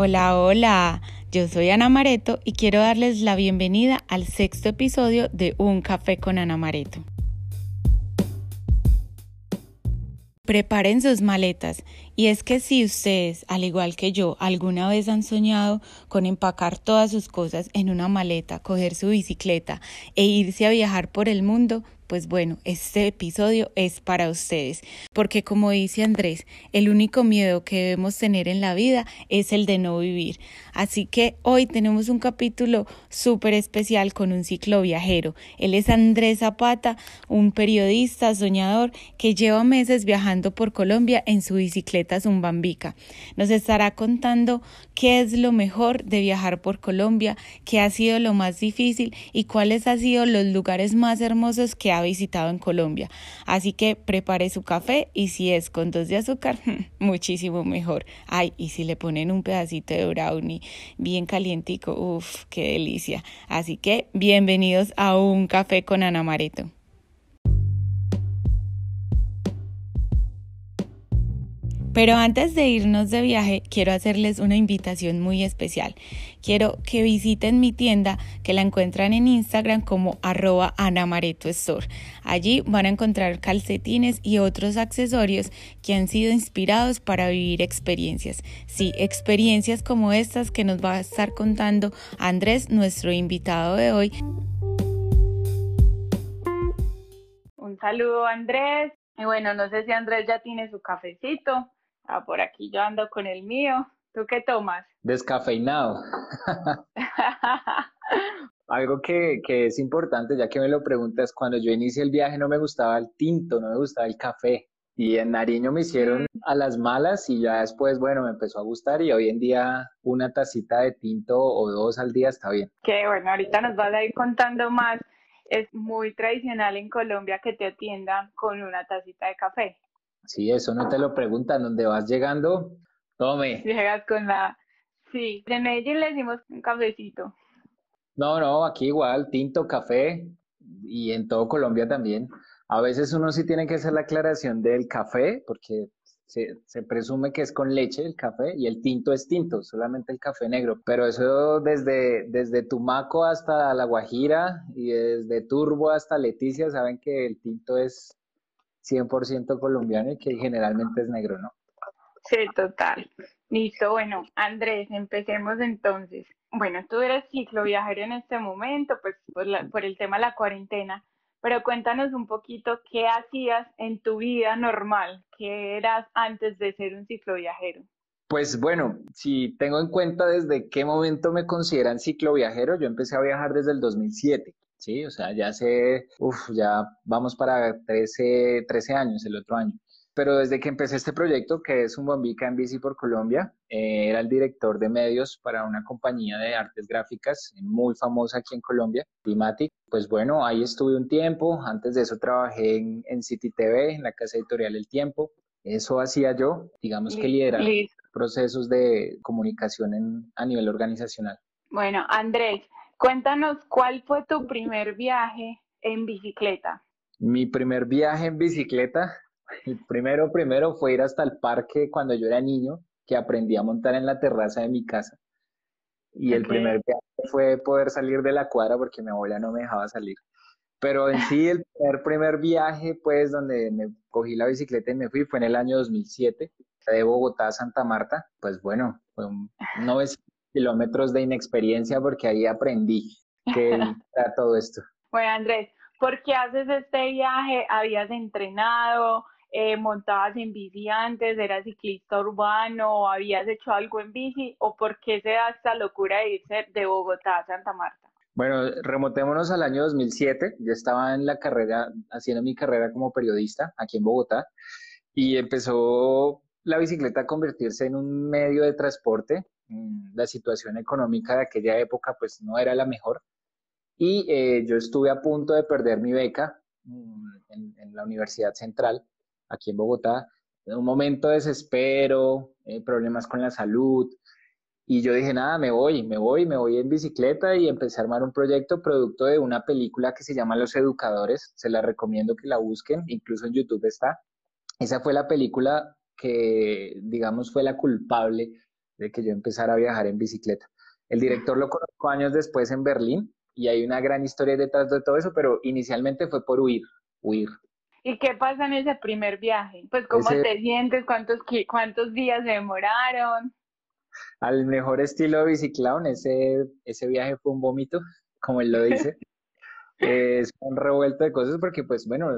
Hola, hola, yo soy Ana Mareto y quiero darles la bienvenida al sexto episodio de Un Café con Ana Mareto. Preparen sus maletas y es que si ustedes, al igual que yo, alguna vez han soñado con empacar todas sus cosas en una maleta, coger su bicicleta e irse a viajar por el mundo, pues bueno, este episodio es para ustedes, porque como dice Andrés, el único miedo que debemos tener en la vida es el de no vivir. Así que hoy tenemos un capítulo súper especial con un ciclo viajero. Él es Andrés Zapata, un periodista soñador que lleva meses viajando por Colombia en su bicicleta Zumbambica. Nos estará contando qué es lo mejor de viajar por Colombia, qué ha sido lo más difícil y cuáles han sido los lugares más hermosos que ha visitado en Colombia. Así que prepare su café y si es con dos de azúcar, muchísimo mejor. Ay, y si le ponen un pedacito de brownie bien calientico, uff, qué delicia. Así que bienvenidos a un café con Ana Mareto. Pero antes de irnos de viaje, quiero hacerles una invitación muy especial. Quiero que visiten mi tienda que la encuentran en Instagram como arroba Store. Allí van a encontrar calcetines y otros accesorios que han sido inspirados para vivir experiencias. Sí, experiencias como estas que nos va a estar contando Andrés, nuestro invitado de hoy. Un saludo Andrés. Y bueno, no sé si Andrés ya tiene su cafecito. Ah, por aquí yo ando con el mío. ¿Tú qué tomas? Descafeinado. Algo que, que, es importante, ya que me lo preguntas, cuando yo inicié el viaje no me gustaba el tinto, no me gustaba el café. Y en Nariño me hicieron mm. a las malas y ya después, bueno, me empezó a gustar y hoy en día una tacita de tinto o dos al día está bien. Que bueno, ahorita nos vas a ir contando más. Es muy tradicional en Colombia que te atiendan con una tacita de café. Sí, eso no te lo preguntan, ¿dónde vas llegando? Tome. Llegas con la... Sí, de Medellín le decimos un cafecito. No, no, aquí igual, tinto, café y en todo Colombia también. A veces uno sí tiene que hacer la aclaración del café, porque se, se, presume que es con leche el café y el tinto es tinto, solamente el café negro. Pero eso desde, desde Tumaco hasta La Guajira y desde Turbo hasta Leticia saben que el tinto es 100% colombiano y que generalmente es negro, ¿no? Sí, total. Listo, bueno, Andrés, empecemos entonces. Bueno, tú eres cicloviajero en este momento, pues por, por el tema de la cuarentena, pero cuéntanos un poquito qué hacías en tu vida normal, qué eras antes de ser un cicloviajero. Pues bueno, si tengo en cuenta desde qué momento me consideran cicloviajero, yo empecé a viajar desde el 2007. ¿Sí? O sea, ya hace, uff, ya vamos para 13, 13 años el otro año. Pero desde que empecé este proyecto, que es un Bombica en Bici por Colombia, eh, era el director de medios para una compañía de artes gráficas muy famosa aquí en Colombia, Climatic. Pues bueno, ahí estuve un tiempo. Antes de eso trabajé en, en City TV, en la casa editorial El Tiempo. Eso hacía yo, digamos que liderar procesos de comunicación en, a nivel organizacional. Bueno, Andrés, Cuéntanos, ¿cuál fue tu primer viaje en bicicleta? Mi primer viaje en bicicleta, el primero, primero fue ir hasta el parque cuando yo era niño, que aprendí a montar en la terraza de mi casa. Y el primer viaje fue poder salir de la cuadra porque mi abuela no me dejaba salir. Pero en sí, el primer, primer viaje, pues, donde me cogí la bicicleta y me fui, fue en el año 2007, de Bogotá a Santa Marta. Pues bueno, fue un 900 kilómetros de inexperiencia porque ahí aprendí que era todo esto. Bueno, Andrés, ¿por qué haces este viaje? ¿Habías entrenado? Eh, ¿Montabas en bici antes? ¿Eras ciclista urbano? ¿Habías hecho algo en bici? ¿O por qué se da esta locura de irse de Bogotá a Santa Marta? Bueno, remotémonos al año 2007. Yo estaba en la carrera, haciendo mi carrera como periodista aquí en Bogotá y empezó la bicicleta a convertirse en un medio de transporte la situación económica de aquella época pues no era la mejor. Y eh, yo estuve a punto de perder mi beca mm, en, la Universidad Central, aquí en Bogotá, en un momento de desespero, eh, problemas con la salud, y yo dije, nada, me voy, me voy, me voy en bicicleta y empecé a armar un proyecto producto de una película que se llama Los Educadores, se la recomiendo que la busquen, incluso en YouTube está. Esa fue la película que, digamos, fue la culpable de que yo empezara a viajar en bicicleta. El director lo conozco años después en Berlín y hay una gran historia detrás de todo eso, pero inicialmente fue por huir, huir. ¿Y qué pasa en ese primer viaje? Pues cómo te sientes, cuántos, cuántos días demoraron. Al mejor estilo de biciclón, ese, ese viaje fue un vómito, como él lo dice. es un revuelto de cosas porque, pues bueno,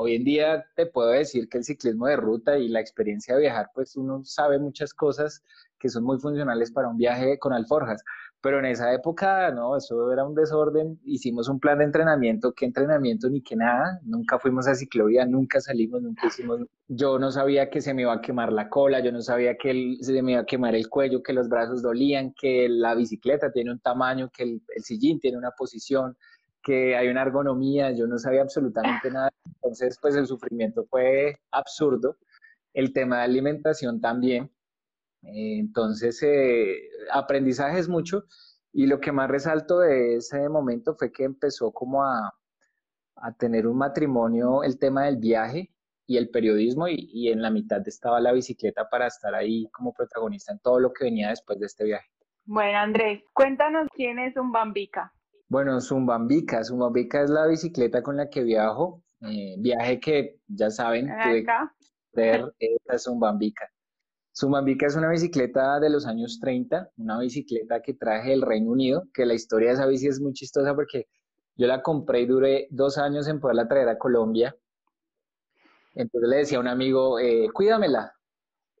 hoy en día te puedo decir que el ciclismo de ruta y la experiencia de viajar, pues uno sabe muchas cosas que son muy funcionales para un viaje con alforjas. Pero en esa época, no, eso era un desorden. Hicimos un plan de entrenamiento, qué entrenamiento ni qué nada. Nunca fuimos a ciclovía, nunca salimos, nunca hicimos. Yo no sabía que se me iba a quemar la cola, yo no sabía que se me iba a quemar el cuello, que los brazos dolían, que la bicicleta tiene un tamaño, que el, sillín tiene una posición, que hay una ergonomía. Yo no sabía absolutamente nada. Entonces, pues el sufrimiento fue absurdo. El tema de alimentación también entonces, eh, aprendizaje es mucho y lo que más resalto de ese momento fue que empezó como a, a tener un matrimonio el tema del viaje y el periodismo y, en la mitad estaba la bicicleta para estar ahí como protagonista en todo lo que venía después de este viaje. Bueno, Andrés, cuéntanos quién es Zumbambica. Bueno, Zumbambica, Zumbambica es la bicicleta con la que viajo, eh, viaje que ya saben, tuve que hacer, esta Zumbambica. Zumbambica es una bicicleta de los años 30, una bicicleta que traje del Reino Unido, que la historia de esa bici es muy chistosa porque yo la compré y duré dos años en poderla traer a Colombia. Entonces le decía a un amigo, eh, cuídamela.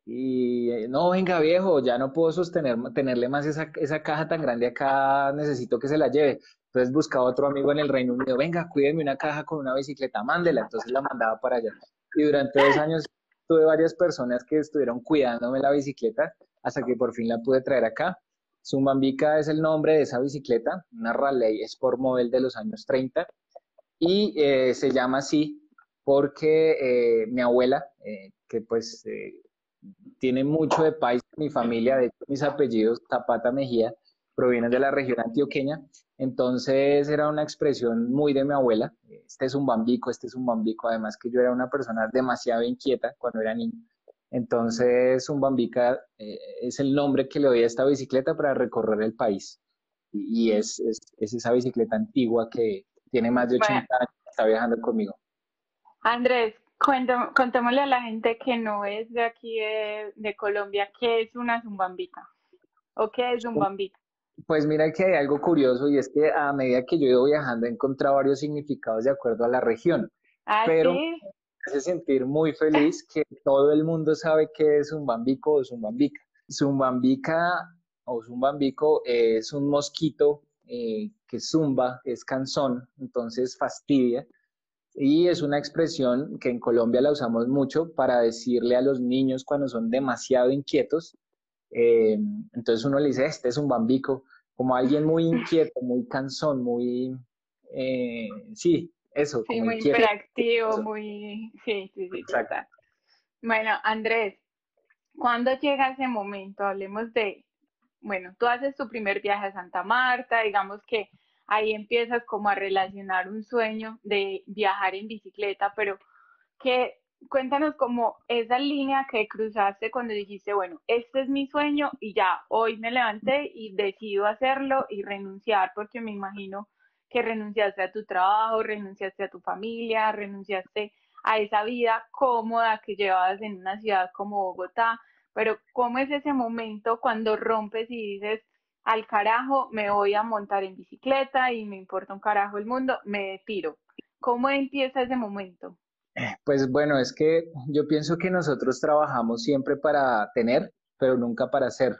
Y eh, no, venga viejo, ya no puedo sostener, tenerle más esa, esa caja tan grande acá, necesito que se la lleve. Entonces buscaba otro amigo en el Reino Unido, venga, cuídeme una caja con una bicicleta, mándela. Entonces la mandaba para allá. Y durante dos años tuve varias personas que estuvieron cuidándome la bicicleta hasta que por fin la pude traer acá. Zumbambica es el nombre de esa bicicleta, una Raleigh Sport Model de los años 30 y eh, se llama así porque eh, mi abuela, eh, que pues tiene mucho de país mi familia, de hecho mis apellidos Zapata Mejía provienen de la región antioqueña, entonces era una expresión muy de mi abuela, este es un bambico, este es un bambico, además que yo era una persona demasiado inquieta cuando era niño. Entonces, un bambica eh, es el nombre que le doy a esta bicicleta para recorrer el país. Y, es, es, esa bicicleta antigua que tiene más de 80 años, está viajando conmigo. Andrés, contémosle a la gente que no es de aquí de, de Colombia, ¿qué es una zumbambica? ¿O qué es un bambica? Pues mira que hay algo curioso y es que a medida que yo he ido viajando he encontrado varios significados de acuerdo a la región. ¿Ah, pero me hace sentir muy feliz que todo el mundo sabe qué es un bambico o zumbambica. Zumbambica o zumbambico es un mosquito eh, que zumba, es cansón, entonces fastidia. Y es una expresión que en Colombia la usamos mucho para decirle a los niños cuando son demasiado inquietos eh, entonces uno le dice, este es un bambico, como alguien muy inquieto, muy cansón, muy, eh, sí, eso. Sí, muy hiperactivo, muy, sí, sí, sí. Exacto. Bueno, Andrés, ¿cuándo llega ese momento? Hablemos de, bueno, tú haces tu primer viaje a Santa Marta, digamos que ahí empiezas como a relacionar un sueño de viajar en bicicleta, pero ¿qué, cuéntanos como esa línea que cruzaste cuando dijiste, bueno, este es mi sueño y ya, hoy me levanté y decido hacerlo y renunciar, porque me imagino que renunciaste a tu trabajo, renunciaste a tu familia, renunciaste a esa vida cómoda que llevabas en una ciudad como Bogotá, pero ¿cómo es ese momento cuando rompes y dices, al carajo, me voy a montar en bicicleta y me importa un carajo el mundo, me tiro? ¿Cómo empieza ese momento? Pues bueno, es que yo pienso que nosotros trabajamos siempre para tener, pero nunca para ser,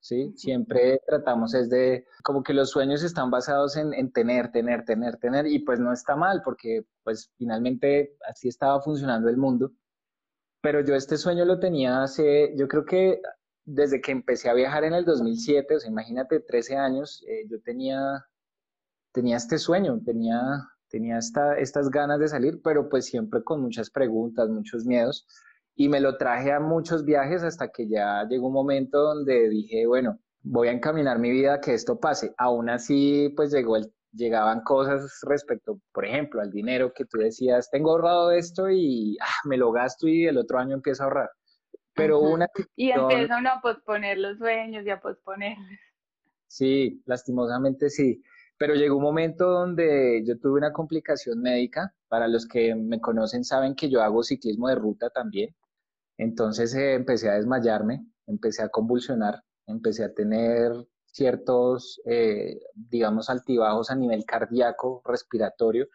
¿sí? Siempre tratamos es de, como que los sueños están basados en, en, tener, tener, tener, tener, y pues no está mal, porque pues finalmente así estaba funcionando el mundo. Pero yo este sueño lo tenía hace, yo creo que desde que empecé a viajar en el 2007, o sea, imagínate, 13 años, eh, yo tenía, tenía este sueño, tenía tenía esta, estas ganas de salir, pero pues siempre con muchas preguntas, muchos miedos. Y me lo traje a muchos viajes hasta que ya llegó un momento donde dije, bueno, voy a encaminar mi vida a que esto pase. Aún así, pues llegó el, llegaban cosas respecto, por ejemplo, al dinero que tú decías, tengo ahorrado esto y ah, me lo gasto y el otro año empiezo a ahorrar. Pero una... Y empieza uno a posponer los sueños y a posponerlos. Sí, lastimosamente sí. Pero llegó un momento donde yo tuve una complicación médica. Para los que me conocen saben que yo hago ciclismo de ruta también. Entonces eh, empecé a desmayarme, empecé a convulsionar, empecé a tener ciertos, eh, digamos, altibajos a nivel cardíaco, respiratorio.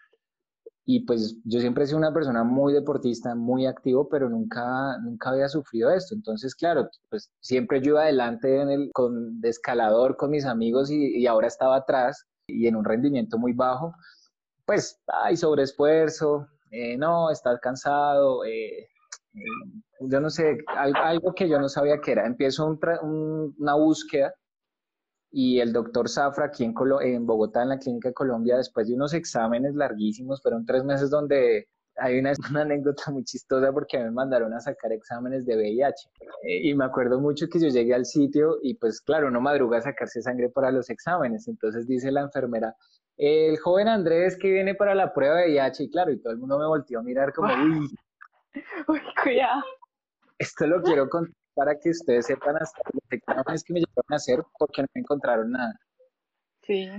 Y pues yo siempre he sido una persona muy deportista, muy activo, pero nunca, nunca había sufrido esto. Entonces, claro, pues siempre yo iba adelante en con, escalador con mis amigos y, ahora estaba atrás y en un rendimiento muy bajo. Pues hay sobreesfuerzo, eh, no, estás cansado, eh, eh, yo no sé, algo, que yo no sabía que era. Empiezo una búsqueda y el doctor Zafra aquí en, en Bogotá, en la Clínica de Colombia, después de unos exámenes larguísimos, fueron tres meses donde hay una, anécdota muy chistosa porque me mandaron a sacar exámenes de VIH. Y me acuerdo mucho que yo llegué al sitio y pues claro, uno madruga a sacarse sangre para los exámenes. Entonces dice la enfermera, el joven Andrés que viene para la prueba de VIH y claro, y todo el mundo me volteó a mirar como, uy, uy cuidado. Esto lo quiero contar para que ustedes sepan hasta los exámenes que me llevaron a hacer porque no me encontraron nada. Sí.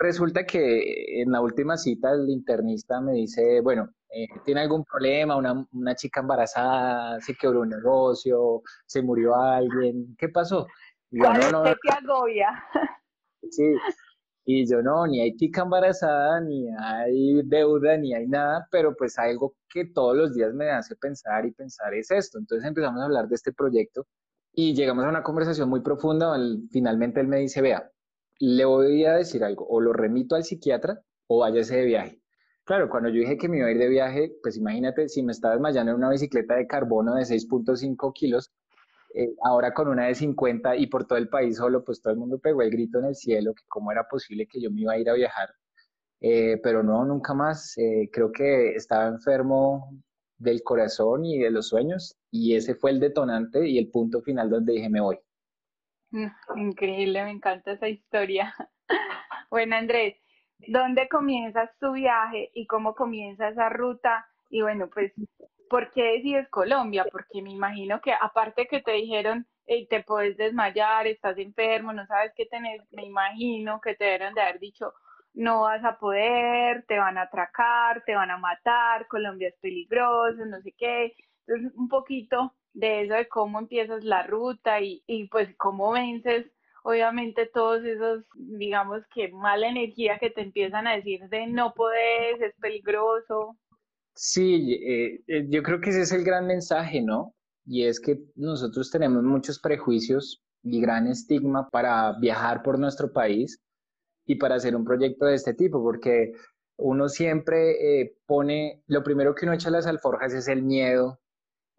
Resulta que en la última cita el internista me dice, bueno, eh, ¿tiene algún problema? Una, una, chica embarazada, se quebró un negocio, se murió alguien, ¿qué pasó? Y yo, no, no, te agobia? Sí, y yo no, ni hay chica embarazada, ni hay deuda, ni hay nada, pero pues algo que todos los días me hace pensar y pensar es esto. Entonces empezamos a hablar de este proyecto y llegamos a una conversación muy profunda. Finalmente él me dice, vea, le voy a decir algo, o lo remito al psiquiatra o váyase de viaje. Claro, cuando yo dije que me iba a ir de viaje, pues imagínate si me estaba desmayando en una bicicleta de carbono de 6.5 kilos, eh, ahora con una de 50 y por todo el país solo, pues todo el mundo pegó el grito en el cielo, que cómo era posible que yo me iba a ir a viajar. Eh, pero no, nunca más. Eh, creo que estaba enfermo del corazón y de los sueños y ese fue el detonante y el punto final donde dije me voy. Increíble, me encanta esa historia. bueno, Andrés, ¿dónde comienzas tu viaje y cómo comienza esa ruta? Y bueno, pues ¿por qué decides Colombia? Porque me imagino que aparte que te dijeron, te puedes desmayar, estás enfermo, no sabes qué tener, me imagino que te dieron de haber dicho, no vas a poder, te van a atracar, te van a matar, Colombia es peligroso, no sé qué. Entonces, un poquito de eso, de cómo empiezas la ruta y, y pues cómo vences, obviamente, todos esos, digamos que mala energía que te empiezan a decir de no puedes, es peligroso. Sí, eh, eh, yo creo que ese es el gran mensaje, ¿no? Y es que nosotros tenemos muchos prejuicios y gran estigma para viajar por nuestro país y para hacer un proyecto de este tipo, porque uno siempre eh, pone, lo primero que uno echa a las alforjas es el miedo,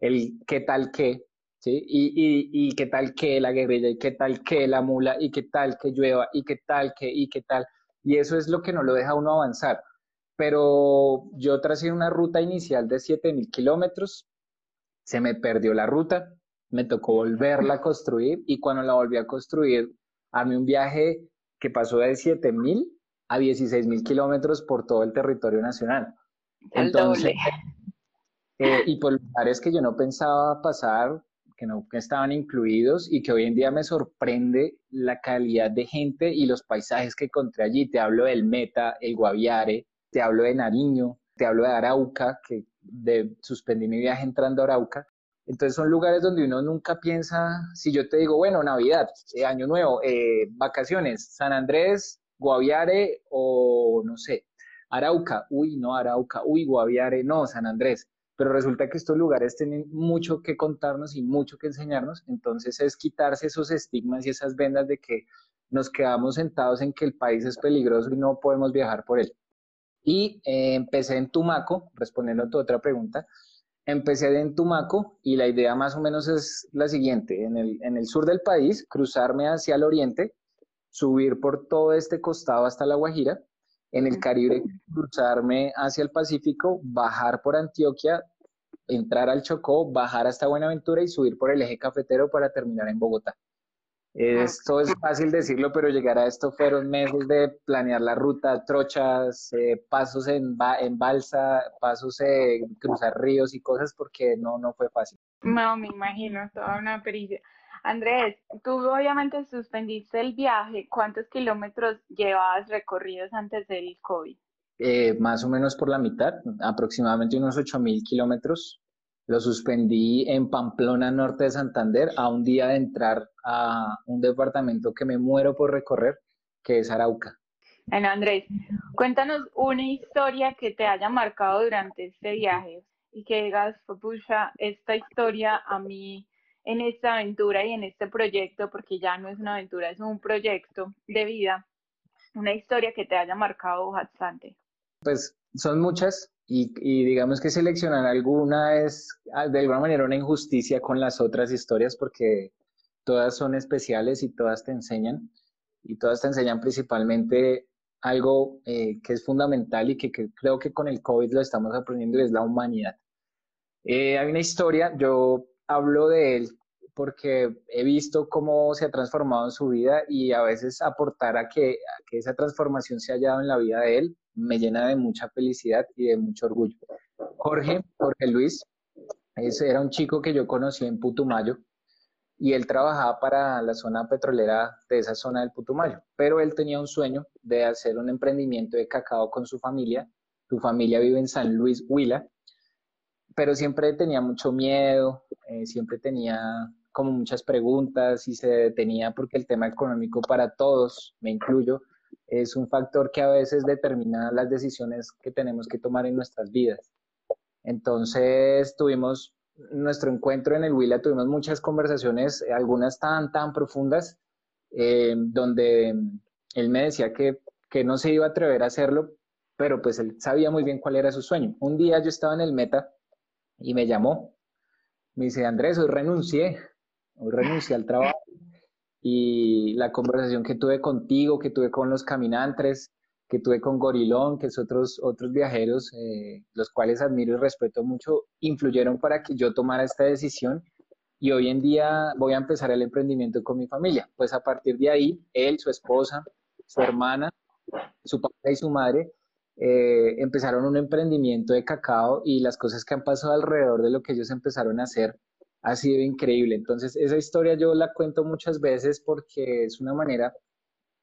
el qué tal qué, ¿sí? Y, y, y qué tal que la guerrilla, y qué tal que la mula, y qué tal que llueva, y qué tal que, y qué tal. Y eso es lo que no lo deja uno avanzar pero yo tracé una ruta inicial de 7.000 kilómetros, se me perdió la ruta, me tocó volverla a construir y cuando la volví a construir, armé un viaje que pasó de 7.000 a 16.000 kilómetros por todo el territorio nacional. El doble. Eh, y por lugares que yo no pensaba pasar, que no estaban incluidos y que hoy en día me sorprende la calidad de gente y los paisajes que encontré allí. Te hablo del Meta, el Guaviare, te hablo de Nariño, te hablo de Arauca, que de, suspendí mi viaje entrando a Arauca. Entonces son lugares donde uno nunca piensa, si yo te digo, bueno, Navidad, eh, Año Nuevo, eh, vacaciones, San Andrés, Guaviare o no sé, Arauca, uy, no Arauca, uy, Guaviare, no, San Andrés. Pero resulta que estos lugares tienen mucho que contarnos y mucho que enseñarnos, entonces es quitarse esos estigmas y esas vendas de que nos quedamos sentados en que el país es peligroso y no podemos viajar por él. Y eh, empecé en Tumaco, respondiendo a tu otra pregunta, empecé en Tumaco y la idea más o menos es la siguiente, en el, en el sur del país, cruzarme hacia el oriente, subir por todo este costado hasta La Guajira, en el Caribe cruzarme hacia el Pacífico, bajar por Antioquia, entrar al Chocó, bajar hasta Buenaventura y subir por el eje cafetero para terminar en Bogotá. Esto es fácil decirlo, pero llegar a esto fueron meses de planear la ruta, trochas, eh, pasos en, en balsa, pasos en cruzar ríos y cosas, porque no, no fue fácil. No, me imagino, toda una pericia. Andrés, tú obviamente suspendiste el viaje. ¿Cuántos kilómetros llevabas recorridos antes del COVID? Eh, más o menos por la mitad, aproximadamente unos 8.000 kilómetros. Lo suspendí en Pamplona, norte de Santander, a un día de entrar a un departamento que me muero por recorrer, que es Arauca. Bueno, Andrés, cuéntanos una historia que te haya marcado durante este viaje y que digas, pucha, esta historia a mí en esta aventura y en este proyecto, porque ya no es una aventura, es un proyecto de vida, una historia que te haya marcado bastante. Pues son muchas, y, digamos que seleccionar alguna es ah, de alguna manera una injusticia con las otras historias porque todas son especiales y todas te enseñan y todas te enseñan principalmente algo eh, que es fundamental y que, creo que con el COVID lo estamos aprendiendo y es la humanidad. Eh, hay una historia, yo hablo de él porque he visto cómo se ha transformado en su vida y a veces aportar a que, que esa transformación se haya dado en la vida de él me llena de mucha felicidad y de mucho orgullo. Jorge, Jorge Luis, era un chico que yo conocí en Putumayo y él trabajaba para la zona petrolera de esa zona del Putumayo, pero él tenía un sueño de hacer un emprendimiento de cacao con su familia. Su familia vive en San Luis, Huila, pero siempre tenía mucho miedo, eh, siempre tenía como muchas preguntas y se detenía porque el tema económico para todos, me incluyo, es un factor que a veces determina las decisiones que tenemos que tomar en nuestras vidas. Entonces tuvimos nuestro encuentro en el Huila, tuvimos muchas conversaciones, algunas tan, tan profundas, eh, donde él me decía que, que no se iba a atrever a hacerlo, pero pues él sabía muy bien cuál era su sueño. Un día yo estaba en el Meta y me llamó, me dice, Andrés, hoy renuncié, hoy renuncié al trabajo y la conversación que tuve contigo, que tuve con los caminantes, que tuve con Gorilón, que es otros, otros viajeros, eh, los cuales admiro y respeto mucho, influyeron para que yo tomara esta decisión y hoy en día voy a empezar el emprendimiento con mi familia. Pues a partir de ahí, él, su esposa, su hermana, su padre y su madre eh, empezaron un emprendimiento de cacao y las cosas que han pasado alrededor de lo que ellos empezaron a hacer ha sido increíble. Entonces, esa historia yo la cuento muchas veces porque es una manera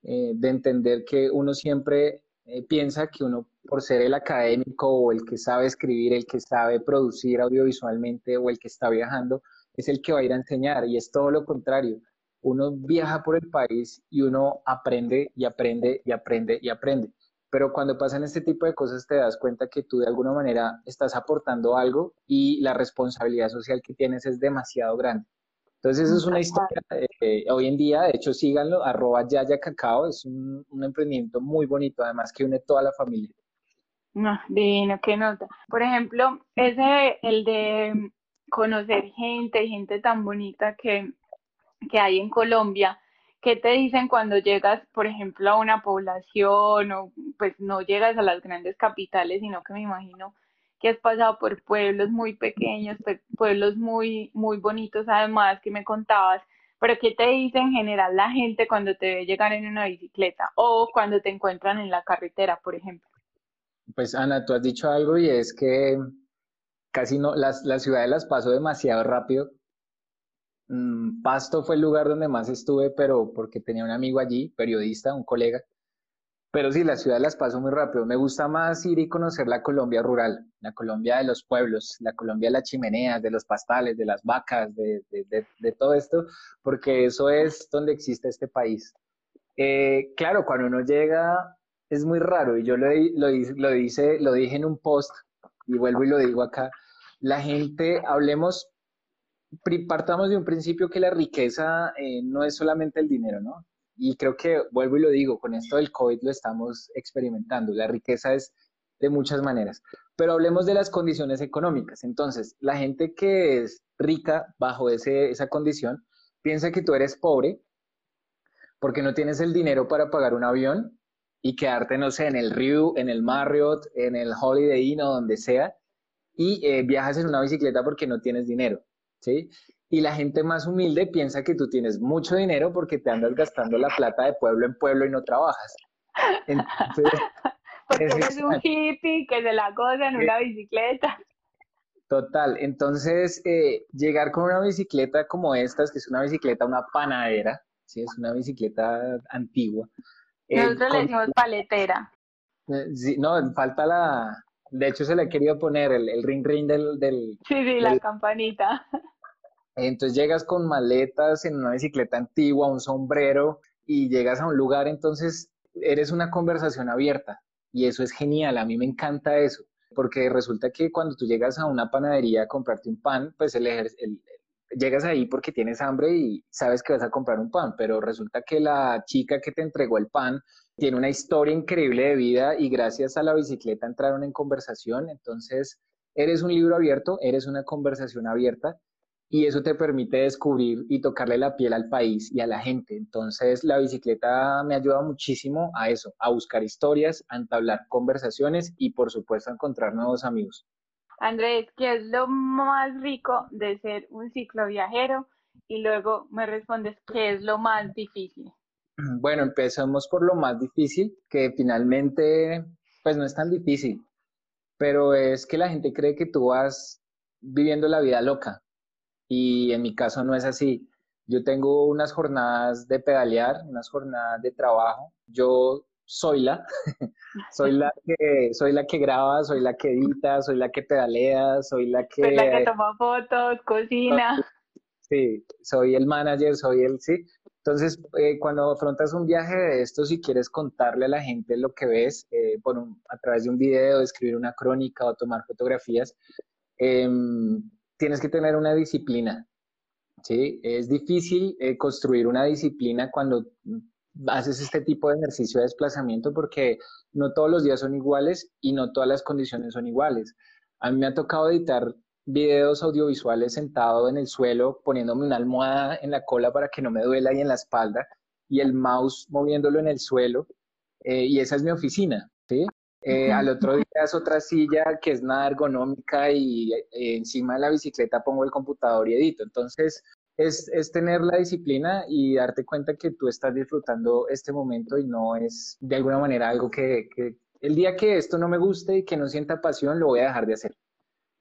eh, de entender que uno siempre eh, piensa que uno, por ser el académico o el que sabe escribir, el que sabe producir audiovisualmente o el que está viajando, es el que va a ir a enseñar y es todo lo contrario. Uno viaja por el país y uno aprende y aprende y aprende y aprende pero cuando pasan este tipo de cosas te das cuenta que tú de alguna manera estás aportando algo y la responsabilidad social que tienes es demasiado grande. Entonces, eso es una historia, eh, hoy en día, de hecho, síganlo, arroba Yaya Cacao, es un, emprendimiento muy bonito, además que une toda la familia. No, divino, qué nota. Por ejemplo, ese, el de conocer gente, gente tan bonita que, que hay en Colombia, ¿Qué te dicen cuando llegas, por ejemplo, a una población o pues no llegas a las grandes capitales, sino que me imagino que has pasado por pueblos muy pequeños, pueblos muy, muy bonitos además que me contabas, pero ¿qué te dice en general la gente cuando te ve llegar en una bicicleta o cuando te encuentran en la carretera, por ejemplo? Pues Ana, tú has dicho algo y es que casi no, las, las ciudades las paso demasiado rápido Mm, Pasto fue el lugar donde más estuve, pero porque tenía un amigo allí, periodista, un colega. Pero sí, las ciudades las paso muy rápido. Me gusta más ir y conocer la Colombia rural, la Colombia de los pueblos, la Colombia de las chimeneas, de los pastales, de las vacas, de, todo esto, porque eso es donde existe este país. Eh, claro, cuando uno llega es muy raro y yo lo, lo, lo, lo dije en un post y vuelvo y lo digo acá. La gente, hablemos partamos de un principio que la riqueza eh, no es solamente el dinero, ¿no? Y creo que, vuelvo y lo digo, con esto del COVID lo estamos experimentando. La riqueza es de muchas maneras. Pero hablemos de las condiciones económicas. Entonces, la gente que es rica bajo ese, esa condición piensa que tú eres pobre porque no tienes el dinero para pagar un avión y quedarte, no sé, en el Rio, en el Marriott, en el Holiday Inn o donde sea, y eh, viajas en una bicicleta porque no tienes dinero. ¿Sí? y la gente más humilde piensa que tú tienes mucho dinero porque te andas gastando la plata de pueblo en pueblo y no trabajas. porque eres un hippie que se la goza en una bicicleta. Total, entonces eh, llegar con una bicicleta como esta, que es una bicicleta, una panadera, ¿sí? es una bicicleta antigua. Eh, Nosotros le decimos paletera. Sí, no, falta la, de hecho se le ha querido poner el, ring ring del, del Sí, sí, la campanita. Entonces llegas con maletas en una bicicleta antigua, un sombrero y llegas a un lugar, entonces eres una conversación abierta y eso es genial, a mí me encanta eso, porque resulta que cuando tú llegas a una panadería a comprarte un pan, pues el, el, llegas ahí porque tienes hambre y sabes que vas a comprar un pan, pero resulta que la chica que te entregó el pan tiene una historia increíble de vida y gracias a la bicicleta entraron en conversación, entonces eres un libro abierto, eres una conversación abierta y eso te permite descubrir y tocarle la piel al país y a la gente. Entonces, la bicicleta me ayuda muchísimo a eso, a buscar historias, a entablar conversaciones y, por supuesto, a encontrar nuevos amigos. Andrés, ¿qué es lo más rico de ser un cicloviajero? Y luego me respondes, ¿qué es lo más difícil? Bueno, empezamos por lo más difícil, que finalmente, pues no es tan difícil, pero es que la gente cree que tú vas viviendo la vida loca y en mi caso no es así. Yo tengo unas jornadas de pedalear, unas jornadas de trabajo. Yo soy la, soy la que soy la que graba, soy la que edita, soy la que pedalea, soy la que soy la que toma fotos, cocina. Sí, soy el manager, soy el sí. Entonces, eh, cuando afrontas un viaje de esto, si quieres contarle a la gente lo que ves eh, por a través de un video, escribir una crónica o tomar fotografías, eh, tienes que tener una disciplina. ¿sí? Es difícil eh, construir una disciplina cuando haces este tipo de ejercicio de desplazamiento porque no todos los días son iguales y no todas las condiciones son iguales. A mí me ha tocado editar videos audiovisuales sentado en el suelo, poniéndome una almohada en la cola para que no me duela y en la espalda, y el mouse moviéndolo en el suelo, eh, y esa es mi oficina, ¿sí? Eh, al otro día es otra silla que es nada ergonómica y eh, encima de la bicicleta pongo el computador y edito. Entonces, es, es, tener la disciplina y darte cuenta que tú estás disfrutando este momento y no es de alguna manera algo que, que el día que esto no me guste y que no sienta pasión, lo voy a dejar de hacer.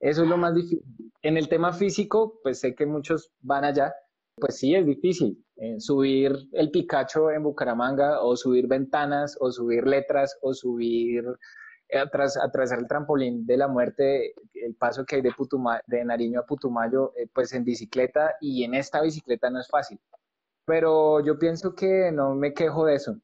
Eso es lo más difícil. En el tema físico, pues sé que muchos van allá, pues sí, es difícil. Eh, subir el Picacho en Bucaramanga o subir ventanas o subir letras o subir eh, atravesar el trampolín de la muerte, el paso que hay de, de Nariño a Putumayo, eh, pues en bicicleta y en esta bicicleta no es fácil. Pero yo pienso que no me quejo de eso.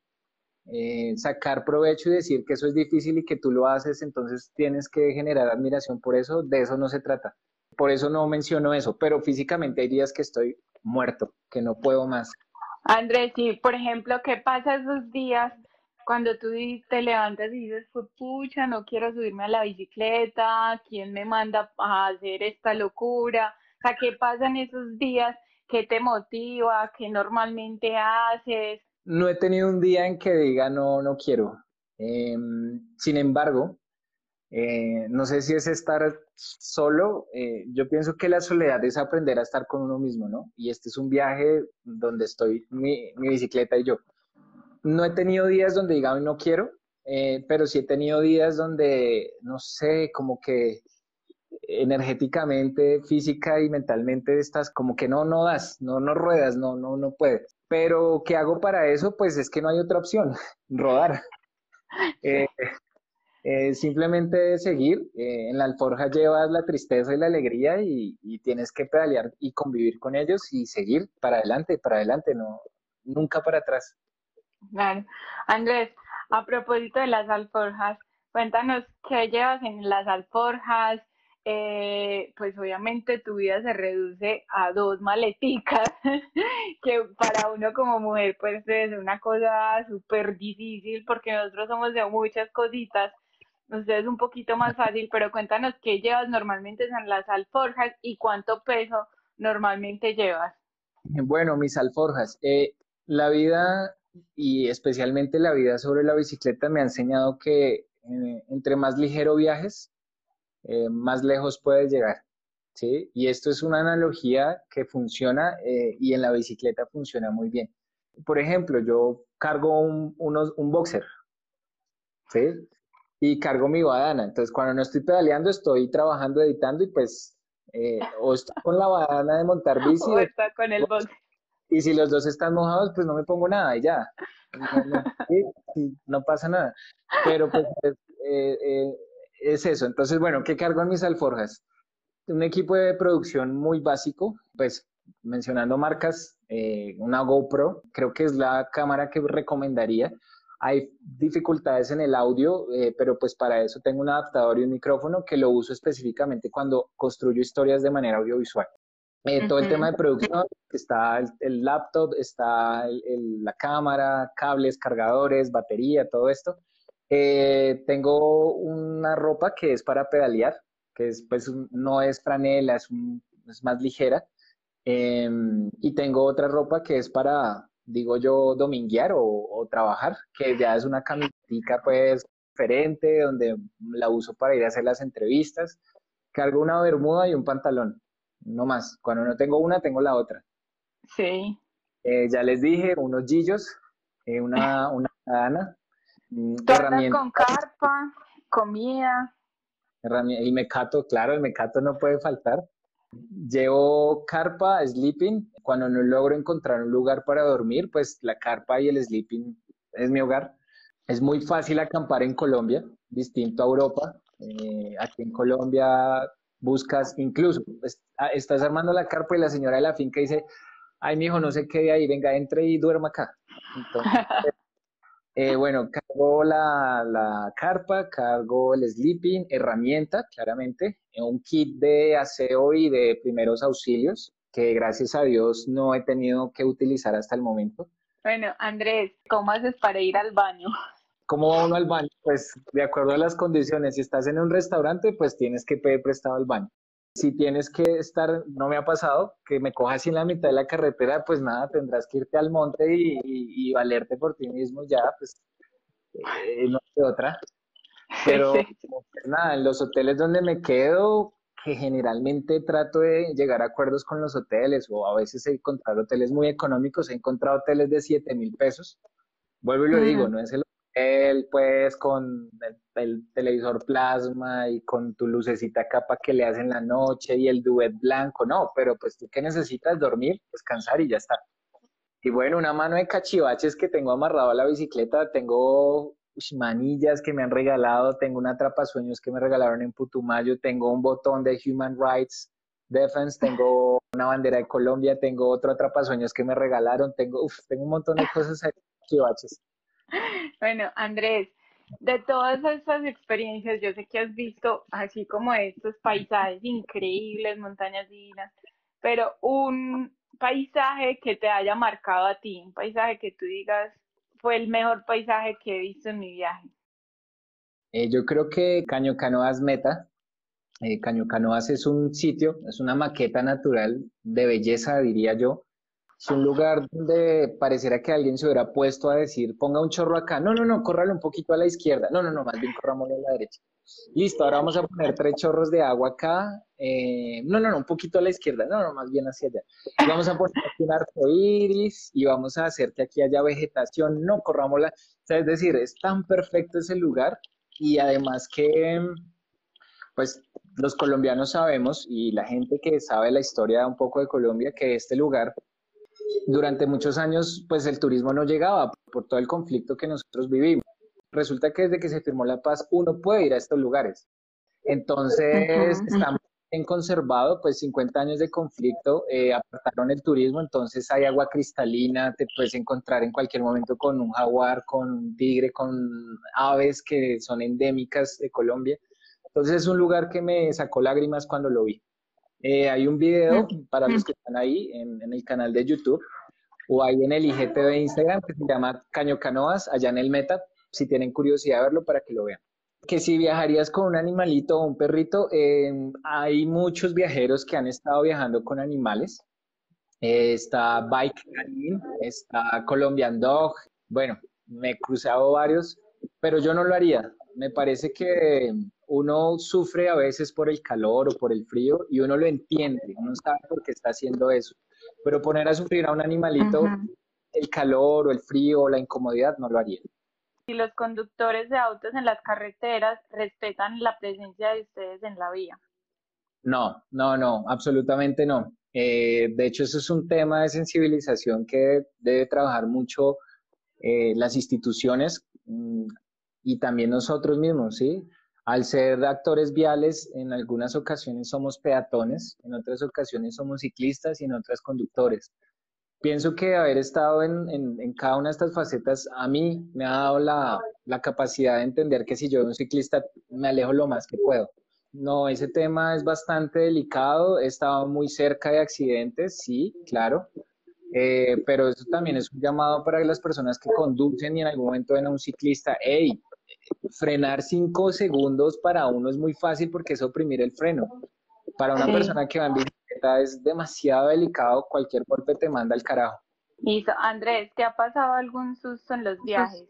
Sacar provecho y decir que eso es difícil y que tú lo haces, entonces tienes que generar admiración por eso, de eso no se trata. Por eso no menciono eso, pero físicamente hay días que estoy muerto, que no puedo más. Andrés, sí, por ejemplo, ¿qué pasa esos días cuando tú te levantas y dices, pucha, no quiero subirme a la bicicleta, ¿quién me manda a hacer esta locura? O ¿qué pasa en esos días? ¿Qué te motiva? ¿Qué normalmente haces? No he tenido un día en que diga no, no quiero. Em, sin embargo, eh, no sé si es estar solo, eh, yo pienso que la soledad es aprender a estar con uno mismo, ¿no? Y este es un viaje donde estoy mi, bicicleta y yo. No he tenido días donde diga no quiero, eh, pero sí he tenido días donde, no sé, como que energéticamente, física y mentalmente estás como que no, no das, no, no ruedas, no, no, no puedes. Pero ¿qué hago para eso? Pues es que no hay otra opción, rodar. Eh, simplemente seguir. Eh, en la alforja llevas la tristeza y la alegría y, tienes que pedalear y convivir con ellos y seguir para adelante, para adelante, no, nunca para atrás. Claro. Andrés, a propósito de las alforjas, cuéntanos qué llevas en las alforjas. Eh, pues obviamente tu vida se reduce a dos maleticas, que para uno como mujer pues es una cosa súper difícil porque nosotros somos de muchas cositas Ustedes es un poquito más fácil, pero cuéntanos qué llevas normalmente en las alforjas y cuánto peso normalmente llevas. Bueno, mis alforjas. Eh, la vida y especialmente la vida sobre la bicicleta me ha enseñado que eh, entre más ligero viajes, eh, más lejos puedes llegar. ¿sí? Y esto es una analogía que funciona eh, y en la bicicleta funciona muy bien. Por ejemplo, yo cargo un, un boxer, ¿sí? Y cargo mi badana. Entonces, cuando no estoy pedaleando, estoy trabajando, editando y pues, eh, o estoy con la badana de montar bici. o está con el boxer. Y si los dos están mojados, pues no me pongo nada y ya. No, pasa nada. Pero pues eh, eh, es eso. Entonces, bueno, ¿qué cargo en mis alforjas? Un equipo de producción muy básico, pues mencionando marcas, eh, una GoPro, creo que es la cámara que recomendaría. Hay dificultades en el audio, pero pues para eso tengo un adaptador y un micrófono que lo uso específicamente cuando construyo historias de manera audiovisual. Eh, todo el tema de producción, está el, laptop, está la cámara, cables, cargadores, batería, todo esto. Eh, tengo una ropa que es para pedalear, que es, pues, no es franela, es, es más ligera. Em, y tengo otra ropa que es para, digo yo, dominguear o, o trabajar, que ya es una camiseta pues diferente, donde la uso para ir a hacer las entrevistas. Cargo una bermuda y un pantalón no más. Cuando no tengo una, tengo la otra. Sí. Eh, ya les dije, unos gillos, eh, una, una. Mm, con carpa, comida. El mecato, claro, el mecato no puede faltar. Llevo carpa, sleeping. Cuando no logro encontrar un lugar para dormir, pues la carpa y el sleeping es mi hogar. Es muy fácil acampar en Colombia, distinto a Europa. Eh, aquí en Colombia buscas, incluso ah, estás armando la carpa y la señora de la finca dice, ay, mi hijo, no sé qué ahí, venga, entre y duerma acá. Eh, bueno, cargo la, carpa, cargo el sleeping, herramienta, claramente, un kit de aseo y de primeros auxilios, que gracias a Dios no he tenido que utilizar hasta el momento. Bueno, Andrés, ¿cómo haces para ir al baño? ¿Cómo va uno al baño? Pues de acuerdo a las condiciones, si estás en un restaurante, pues tienes que pedir prestado al baño. Si tienes que estar, no me ha pasado, que me cojas en la mitad de la carretera, pues nada, tendrás que irte al monte y, valerte por ti mismo ya, pues eh, no hay otra. Pero pues, nada, en los hoteles donde me quedo, que generalmente trato de llegar a acuerdos con los hoteles o a veces he encontrado hoteles muy económicos, he encontrado hoteles de 7 mil pesos. Vuelvo y lo digo, no es el él pues con el, televisor plasma y con tu lucecita capa que le hacen la noche y el duet blanco, no, pero pues tú que necesitas dormir, descansar y ya está. Y bueno, una mano de cachivaches que tengo amarrado a la bicicleta, tengo manillas que me han regalado, tengo una atrapasueños que me regalaron en Putumayo, tengo un botón de Human Rights Defense, tengo una bandera de Colombia, tengo otro atrapasueños que me regalaron, tengo, uf, tengo un montón de cosas ahí, cachivaches. Bueno, Andrés, de todas esas experiencias, yo sé que has visto así como estos paisajes increíbles, montañas divinas, pero un paisaje que te haya marcado a ti, un paisaje que tú digas fue el mejor paisaje que he visto en mi viaje. Eh, yo creo que Caño Canoas Meta. Eh, Caño Canoas es un sitio, es una maqueta natural de belleza, diría yo, es un lugar donde pareciera que alguien se hubiera puesto a decir, ponga un chorro acá. No, no, no, córralo un poquito a la izquierda. No, no, no, más bien corrámoslo a la derecha. Listo, ahora vamos a poner tres chorros de agua acá. Eh, no, no, no, un poquito a la izquierda. No, no, más bien hacia allá. vamos a poner aquí un arco iris y vamos a hacer que aquí haya vegetación. No, corrámosla. O sea, es decir, es tan perfecto ese lugar y además que, pues, los colombianos sabemos y la gente que sabe la historia un poco de Colombia, que este lugar durante muchos años, pues el turismo no llegaba por todo el conflicto que nosotros vivimos. Resulta que desde que se firmó la paz, uno puede ir a estos lugares. Entonces, estamos en conservado, pues 50 años de conflicto, eh, apartaron el turismo, entonces hay agua cristalina, te puedes encontrar en cualquier momento con un jaguar, con un tigre, con aves que son endémicas de Colombia. Entonces es un lugar que me sacó lágrimas cuando lo vi. Eh, hay un video para los que están ahí en, el canal de YouTube o ahí en el IGTV de Instagram que se llama Caño Canoas, allá en el Meta, si tienen curiosidad de verlo para que lo vean. Que si viajarías con un animalito o un perrito, eh, hay muchos viajeros que han estado viajando con animales. Eh, está Bike Canine, está Colombian Dog, bueno, me he cruzado varios, pero yo no lo haría. Me parece que uno sufre a veces por el calor o por el frío y uno lo entiende, uno sabe por qué está haciendo eso, pero poner a sufrir a un animalito el calor o el frío o la incomodidad no lo haría. Si los conductores de autos en las carreteras respetan la presencia de ustedes en la vía. No, no, no, absolutamente no. Eh, de hecho, eso es un tema de sensibilización que debe trabajar mucho eh, las instituciones mm, y también nosotros mismos, ¿sí? Al ser actores viales, en algunas ocasiones somos peatones, en otras ocasiones somos ciclistas y en otras conductores. Pienso que haber estado en, en, cada una de estas facetas a mí me ha dado la, capacidad de entender que si yo soy un ciclista me alejo lo más que puedo. No, ese tema es bastante delicado. He estado muy cerca de accidentes, sí, claro. Eh, pero eso también es un llamado para las personas que conducen y en algún momento ven a un ciclista, hey, frenar cinco segundos para uno es muy fácil porque es oprimir el freno. Para una persona que va en bicicleta es demasiado delicado, cualquier golpe te manda al carajo. Listo. Andrés, ¿te ha pasado algún susto en los viajes?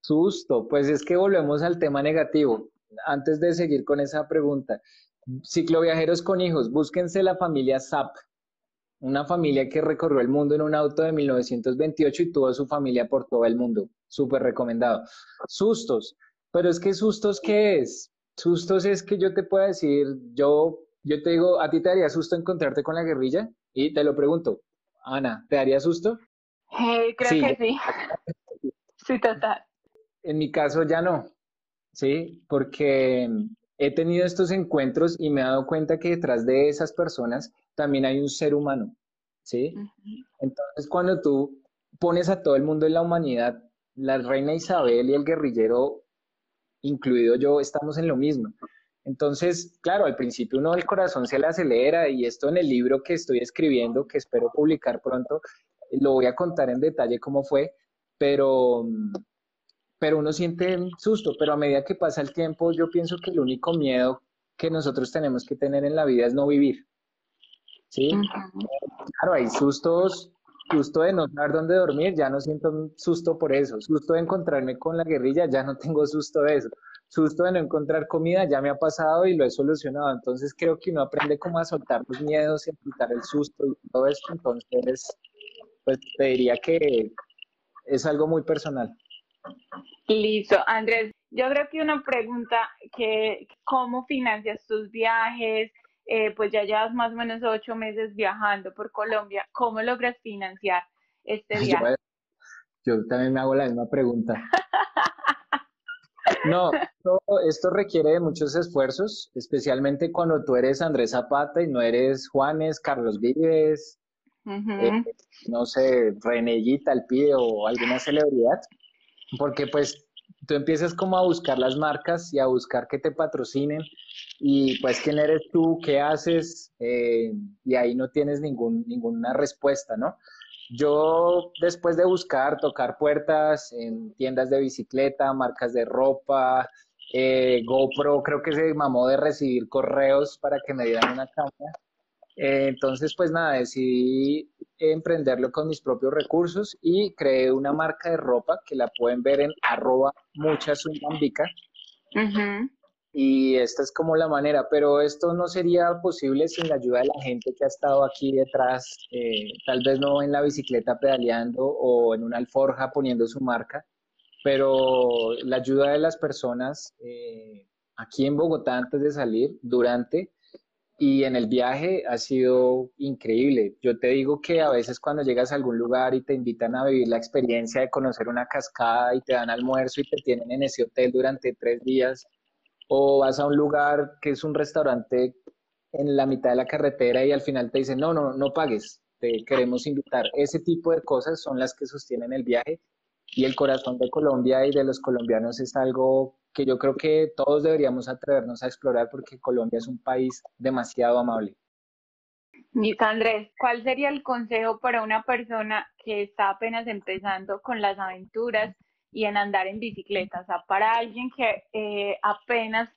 Susto, pues es que volvemos al tema negativo antes de seguir con esa pregunta, cicloviajeros con hijos, búsquense la familia Zap, una familia que recorrió el mundo en un auto de 1928 y tuvo su familia por todo el mundo. Súper recomendado. Sustos, pero es que sustos, ¿qué es? Sustos es que yo te puedo decir, yo, yo te digo, ¿a ti te daría susto encontrarte con la guerrilla? Y te lo pregunto, Ana, ¿te daría susto? creo que sí. Sí, total. En mi caso ya no. ¿sí? Porque he tenido estos encuentros y me he dado cuenta que detrás de esas personas también hay un ser humano, ¿sí? Entonces, cuando tú pones a todo el mundo en la humanidad, la reina Isabel y el guerrillero, incluido yo, estamos en lo mismo. Entonces, claro, al principio uno el corazón se le acelera y esto en el libro que estoy escribiendo, que espero publicar pronto, lo voy a contar en detalle cómo fue, pero pero uno siente susto, pero a medida que pasa el tiempo, yo pienso que el único miedo que nosotros tenemos que tener en la vida es no vivir. ¿Sí? Claro, hay sustos, susto de no saber dónde dormir, ya no siento susto por eso. Susto de encontrarme con la guerrilla, ya no tengo susto de eso. Susto de no encontrar comida, ya me ha pasado y lo he solucionado. Entonces creo que uno aprende como a soltar los miedos y a quitar el susto y todo esto. Entonces, pues te diría que es algo muy personal. Listo, Andrés. Yo creo que una pregunta que cómo financias tus viajes, eh, pues ya llevas más o menos ocho meses viajando por Colombia, ¿cómo logras financiar este viaje? Yo, también me hago la misma pregunta. No, esto, requiere de muchos esfuerzos, especialmente cuando tú eres Andrés Zapata y no eres Juanes, Carlos Vives, eh, no sé, Renellita, el Pío o alguna celebridad porque pues tú empiezas como a buscar las marcas y a buscar que te patrocinen y pues quién eres tú, qué haces eh, y ahí no tienes ningún, ninguna respuesta, ¿no? Yo después de buscar, tocar puertas en tiendas de bicicleta, marcas de ropa, eh, GoPro, creo que se mamó de recibir correos para que me dieran una cámara. Eh, entonces, pues nada, decidí emprenderlo con mis propios recursos y creé una marca de ropa que la pueden ver en arroba mucha Y esta es como la manera, pero esto no sería posible sin la ayuda de la gente que ha estado aquí detrás, eh, tal vez no en la bicicleta pedaleando o en una alforja poniendo su marca, pero la ayuda de las personas eh, aquí en Bogotá antes de salir, durante y en el viaje ha sido increíble. Yo te digo que a veces cuando llegas a algún lugar y te invitan a vivir la experiencia de conocer una cascada y te dan almuerzo y te tienen en ese hotel durante tres días, o vas a un lugar que es un restaurante en la mitad de la carretera y al final te dicen, no, no, no pagues, te queremos invitar. Ese tipo de cosas son las que sostienen el viaje y el corazón de Colombia y de los colombianos es algo que yo creo que todos deberíamos atrevernos a explorar porque Colombia es un país demasiado amable. Andrés, ¿cuál sería el consejo para una persona que está apenas empezando con las aventuras y en andar en bicicleta? O sea, para alguien que eh, apenas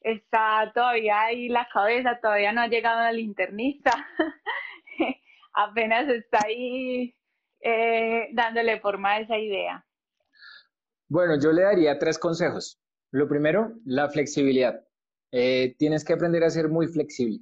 está todavía ahí la cabeza, todavía no ha llegado al internista, apenas está ahí eh, dándole forma a esa idea. Bueno, yo le daría tres consejos. Lo primero, la flexibilidad. eh, tienes que aprender a ser muy flexible,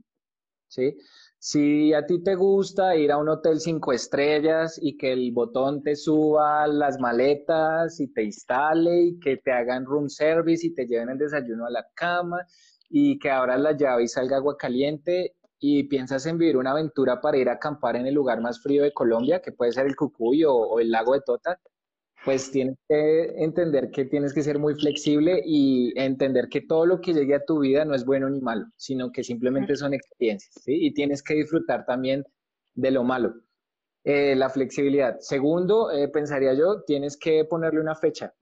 ¿sí? Si a ti te gusta ir a un hotel cinco estrellas y que el botón te suba las maletas y te instale y que te hagan room service y te lleven el desayuno a la cama y que abras la llave y salga agua caliente y piensas en vivir una aventura para ir a acampar en el lugar más frío de Colombia, que puede ser el Cucuy o, el lago de Tota, pues tienes que entender que tienes que ser muy flexible y entender que todo lo que llegue a tu vida no es bueno ni malo, sino que simplemente son experiencias, ¿sí? Y tienes que disfrutar también de lo malo. Eh, la flexibilidad. Segundo, eh, pensaría yo, tienes que ponerle una fecha,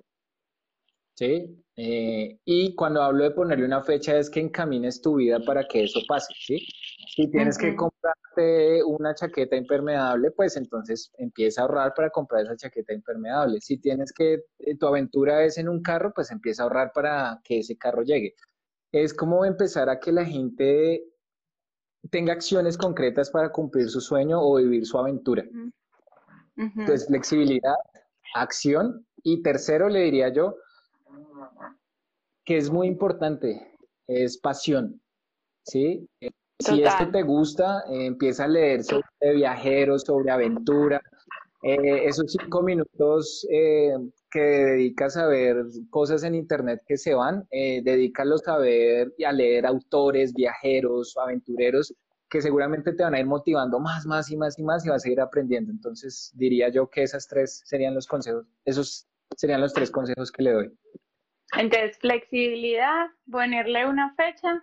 ¿sí? Eh, y cuando hablo de ponerle una fecha es que encamines tu vida para que eso pase, ¿sí? Si tienes que una chaqueta impermeable, pues entonces empieza a ahorrar para comprar esa chaqueta impermeable. Si tienes que, eh, tu aventura es en un carro, pues empieza a ahorrar para que ese carro llegue. Es como empezar a que la gente tenga acciones concretas para cumplir su sueño o vivir su aventura. Entonces, flexibilidad, acción y tercero le diría yo que es muy importante, es pasión, ¿sí? Si esto te gusta, eh, empieza a leer sobre viajeros, sobre aventura. Eh, esos cinco minutos eh, que dedicas a ver cosas en internet que se van, dedícalos a ver y a leer autores, viajeros, aventureros, que seguramente te van a ir motivando más, más y más y más y vas a ir aprendiendo. Entonces diría yo que esas tres serían los consejos, esos serían los tres consejos que le doy. Entonces, flexibilidad, ponerle una fecha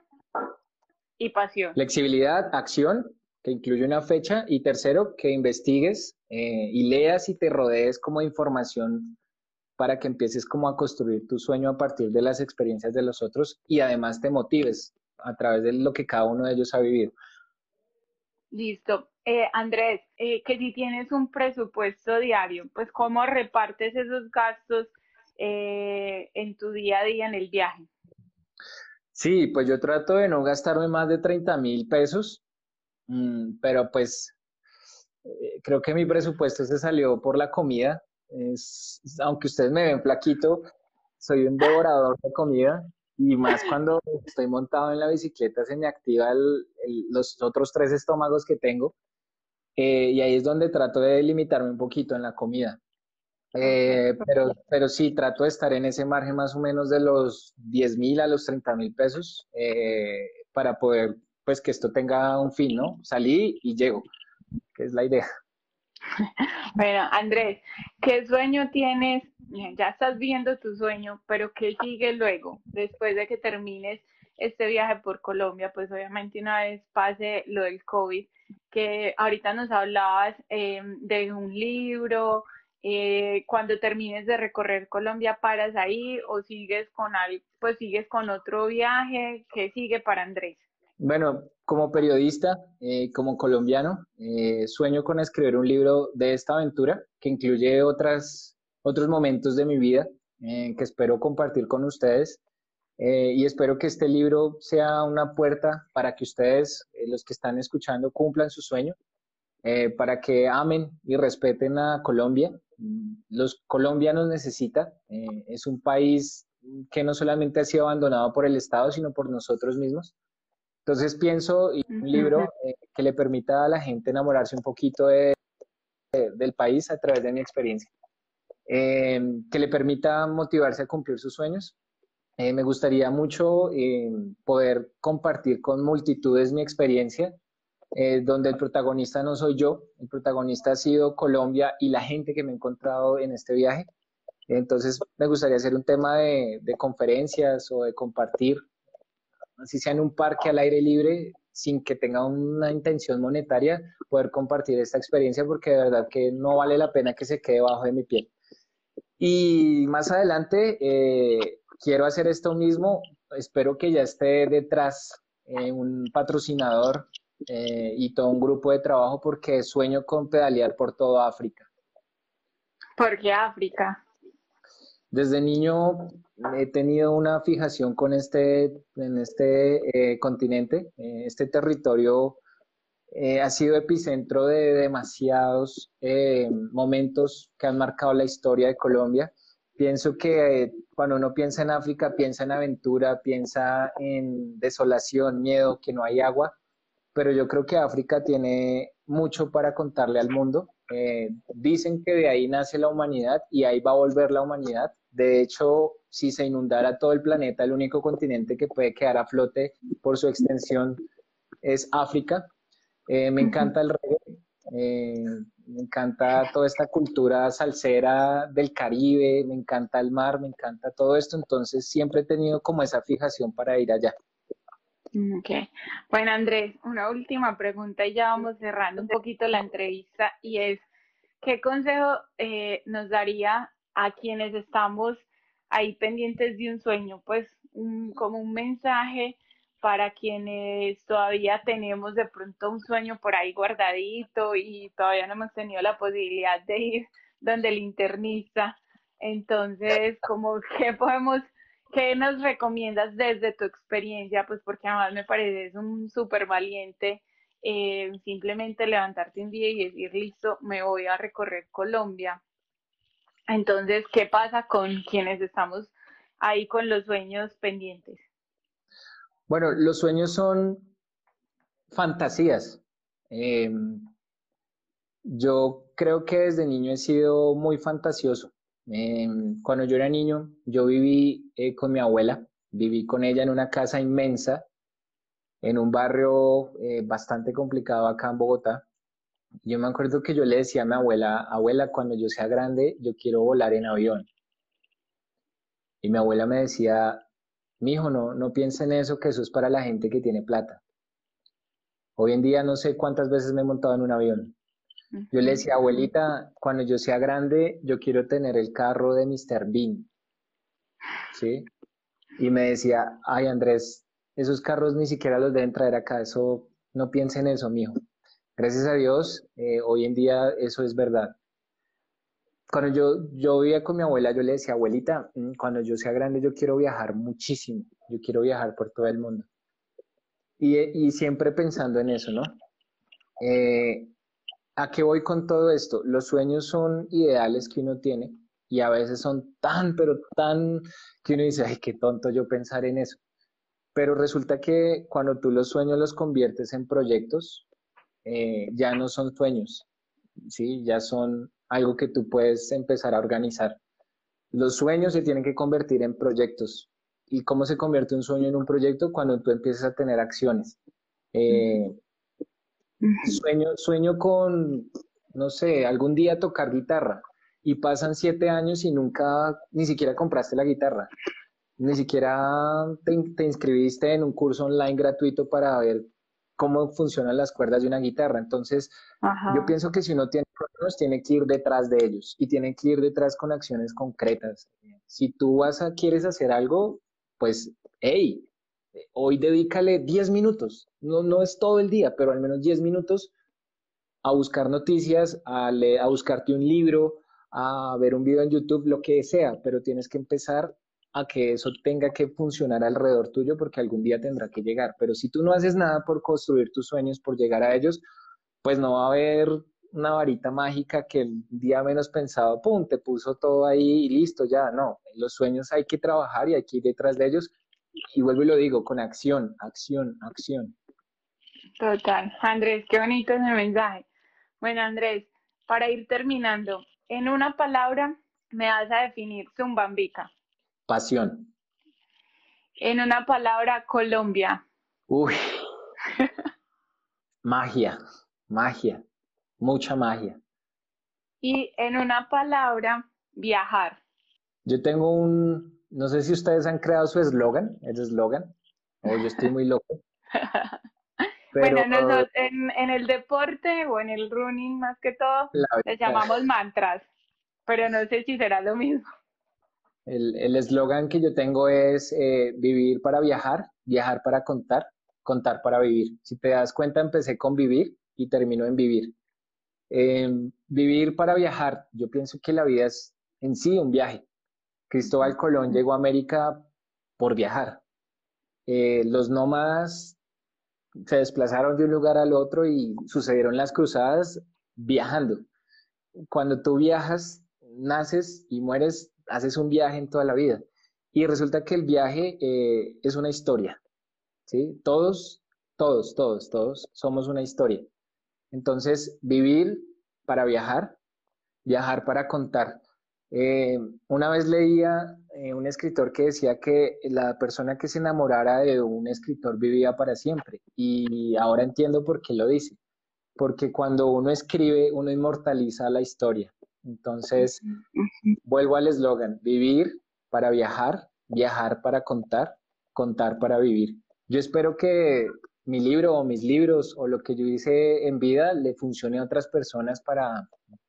y pasión. Flexibilidad, acción, que incluye una fecha. Y tercero, que investigues eh, y leas y te rodees como información para que empieces como a construir tu sueño a partir de las experiencias de los otros y además te motives a través de lo que cada uno de ellos ha vivido. Listo. Eh, Andrés, eh, que si tienes un presupuesto diario, pues cómo repartes esos gastos en tu día a día en el viaje. Sí, pues yo trato de no gastarme más de 30 mil pesos, mm, pero pues eh, creo que mi presupuesto se salió por la comida. Es, aunque ustedes me ven flaquito, soy un devorador de comida y más cuando estoy montado en la bicicleta se me activa los otros tres estómagos que tengo eh, y ahí es donde trato de limitarme un poquito en la comida. Eh, pero, pero sí, trato de estar en ese margen más o menos de los 10 mil a los 30 mil pesos eh, para poder, pues, que esto tenga un fin, ¿no? Salí y llego, que es la idea. Bueno, Andrés, ¿qué sueño tienes? Ya estás viendo tu sueño, pero ¿qué sigue luego, después de que termines este viaje por Colombia? Pues obviamente una vez pase lo del COVID, que ahorita nos hablabas eh, de un libro, eh, cuando termines de recorrer Colombia paras ahí o sigues con pues sigues con otro viaje, ¿qué sigue para Andrés? Bueno, como periodista, eh, como colombiano, eh, sueño con escribir un libro de esta aventura que incluye otras, otros momentos de mi vida que espero compartir con ustedes. y espero que este libro sea una puerta para que ustedes, los que están escuchando, cumplan su sueño, para que amen y respeten a Colombia los colombianos necesitan. Eh, es un país que no solamente ha sido abandonado por el Estado, sino por nosotros mismos. Entonces pienso y un libro eh, que le permita a la gente enamorarse un poquito de, del país a través de mi experiencia, eh, que le permita motivarse a cumplir sus sueños. me gustaría mucho poder compartir con multitudes mi experiencia eh, donde el protagonista no soy yo, el protagonista ha sido Colombia y la gente que me he encontrado en este viaje. Entonces me gustaría hacer un tema de, conferencias o de compartir, así sea en un parque al aire libre, sin que tenga una intención monetaria, poder compartir esta experiencia porque de verdad que no vale la pena que se quede bajo de mi piel. Y más adelante eh, quiero hacer esto mismo, espero que ya esté detrás eh, un patrocinador eh, y todo un grupo de trabajo porque sueño con pedalear por toda África. ¿Por qué África? Desde niño he tenido una fijación con este, en este eh, continente. Eh, este territorio ha sido epicentro de demasiados momentos que han marcado la historia de Colombia Pienso que cuando uno piensa en África, piensa en aventura, piensa en desolación, miedo, que no hay agua, pero yo creo que África tiene mucho para contarle al mundo. Eh, dicen que de ahí nace la humanidad y ahí va a volver la humanidad. De hecho, si se inundara todo el planeta, el único continente que puede quedar a flote por su extensión es África. Eh, me encanta el reggae, eh, me encanta toda esta cultura salsera del Caribe, me encanta el mar, me encanta todo esto, entonces siempre he tenido como esa fijación para ir allá. Mm, ok. Bueno, Andrés, una última pregunta y ya vamos cerrando un poquito la entrevista y es, ¿qué consejo eh, nos daría a quienes estamos ahí pendientes de un sueño? Pues como un mensaje para quienes todavía tenemos de pronto un sueño por ahí guardadito y todavía no hemos tenido la posibilidad de ir donde el internista. Entonces, como qué podemos, qué nos recomiendas desde tu experiencia, pues porque además me parece un súper valiente eh, simplemente levantarte un día y decir, listo, me voy a recorrer Colombia. Entonces, ¿qué pasa con quienes estamos ahí con los sueños pendientes? Bueno, los sueños son fantasías. Em, yo creo que desde niño he sido muy fantasioso. Em, cuando yo era niño, yo viví eh, con mi abuela, viví con ella en una casa inmensa, en un barrio eh, bastante complicado acá en Bogotá. Yo me acuerdo que yo le decía a mi abuela, abuela, cuando yo sea grande, yo quiero volar en avión. Y mi abuela me decía, mi hijo, no, no piense en eso, que eso es para la gente que tiene plata. Hoy en día no sé cuántas veces me he montado en un avión. Yo le decía, abuelita, cuando yo sea grande, yo quiero tener el carro de Mr. Bean. ¿Sí? Y me decía, ay Andrés, esos carros ni siquiera los deben traer acá, eso, no piense en eso, mijo. Gracias a Dios, eh, hoy en día eso es verdad cuando yo, yo vivía con mi abuela, yo le decía, abuelita, mm, cuando yo sea grande yo quiero viajar muchísimo, yo quiero viajar por todo el mundo. Y, y siempre pensando en eso, ¿no? Eh, ¿A qué voy con todo esto? Los sueños son ideales que uno tiene y a veces son tan, pero tan, que uno dice, ay, qué tonto yo pensar en eso. Pero resulta que cuando tú los sueños los conviertes en proyectos, eh, ya no son sueños, ¿sí? Ya son algo que tú puedes empezar a organizar. Los sueños se tienen que convertir en proyectos. ¿Y cómo se convierte un sueño en un proyecto? Cuando tú empiezas a tener acciones. Eh, sueño, sueño con, no sé, algún día tocar guitarra y pasan siete años y nunca, ni siquiera compraste la guitarra, ni siquiera te, te inscribiste en un curso online gratuito para ver cómo funcionan las cuerdas de una guitarra. Entonces, yo pienso que si uno tiene problemas, tiene que ir detrás de ellos y tiene que ir detrás con acciones concretas. Si tú vas a, quieres hacer algo, pues, hey, hoy dedícale 10 minutos. No, no es todo el día, pero al menos 10 minutos a buscar noticias, a, a buscarte un libro, a ver un video en YouTube, lo que sea, pero tienes que empezar a que eso tenga que funcionar alrededor tuyo porque algún día tendrá que llegar. Pero si tú no haces nada por construir tus sueños, por llegar a ellos, pues no va a haber una varita mágica que el día menos pensado, pum, te puso todo ahí y listo, ya, no. Los sueños hay que trabajar y hay que ir detrás de ellos. Y vuelvo y lo digo, con acción, acción, acción. Total. Andrés, qué bonito ese mensaje. Bueno, Andrés, para ir terminando, en una palabra me vas a definir Zumbambica. Pasión. En una palabra, Colombia. Uy. magia, magia, mucha magia. Y en una palabra, viajar. Yo tengo un, no sé si ustedes han creado su eslogan, el eslogan, o yo estoy muy loco. bueno, en, en, el deporte o en el running más que todo, les llamamos mantras, pero no sé si será lo mismo. El eslogan que yo tengo es eh, vivir para viajar, viajar para contar, contar para vivir. Si te das cuenta, empecé con vivir y termino en vivir. Em, vivir para viajar, yo pienso que la vida es en sí un viaje. Cristóbal Colón llegó a América por viajar. Eh, los nómadas se desplazaron de un lugar al otro y sucedieron las cruzadas viajando. Cuando tú viajas, naces y mueres haces un viaje en toda la vida. Y resulta que el viaje eh, es una historia, ¿sí? Todos, todos, todos, todos somos una historia. Entonces, vivir para viajar, viajar para contar. Eh, una vez leía eh, un escritor que decía que la persona que se enamorara de un escritor vivía para siempre. Y ahora entiendo por qué lo dice. Porque cuando uno escribe, uno inmortaliza la historia. Entonces, vuelvo al eslogan, vivir para viajar, viajar para contar, contar para vivir. Yo espero que mi libro o mis libros o lo que yo hice en vida le funcione a otras personas para